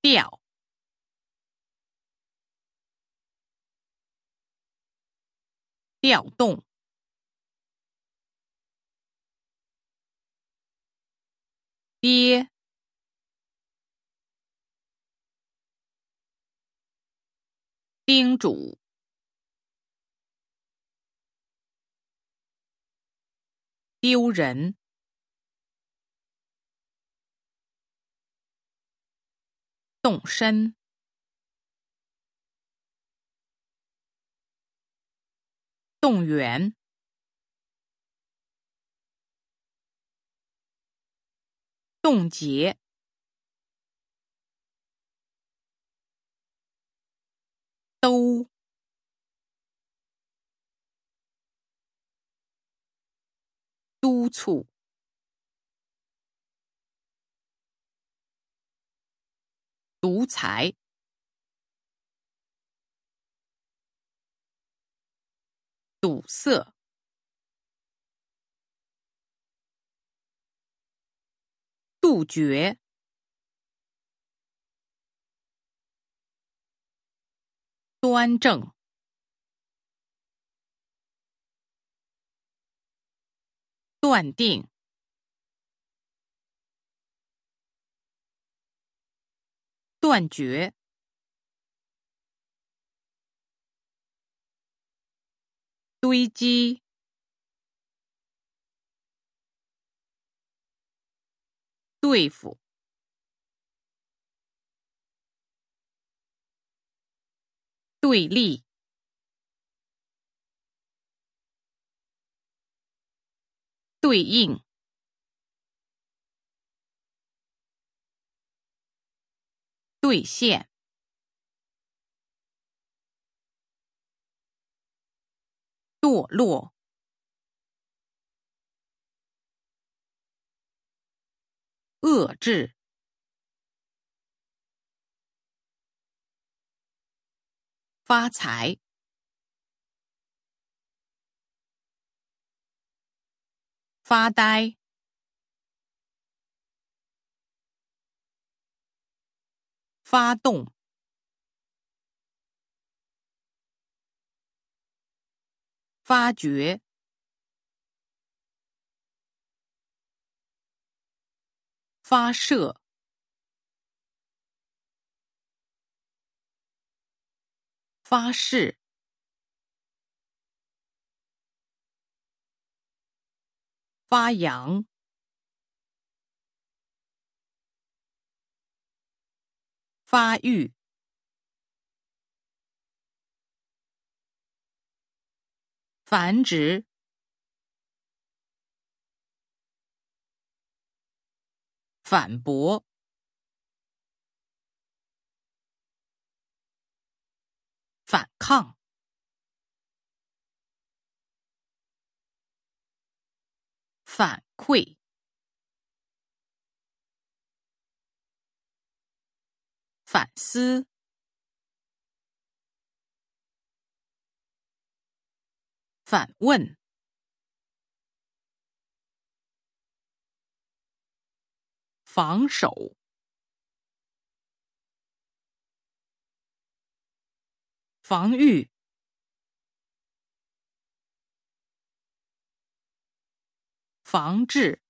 调，调动，爹，叮嘱，丢人。动身，动员，冻结，都，督促。独裁，堵塞，杜绝，端正，断定。断绝，堆积，对付，对立，对应。兑现，堕落，遏制，发财，发呆。发动，发掘，发射，发誓，发扬。发育、繁殖、反驳、反抗、反馈。反思，反问，防守，防御，防治。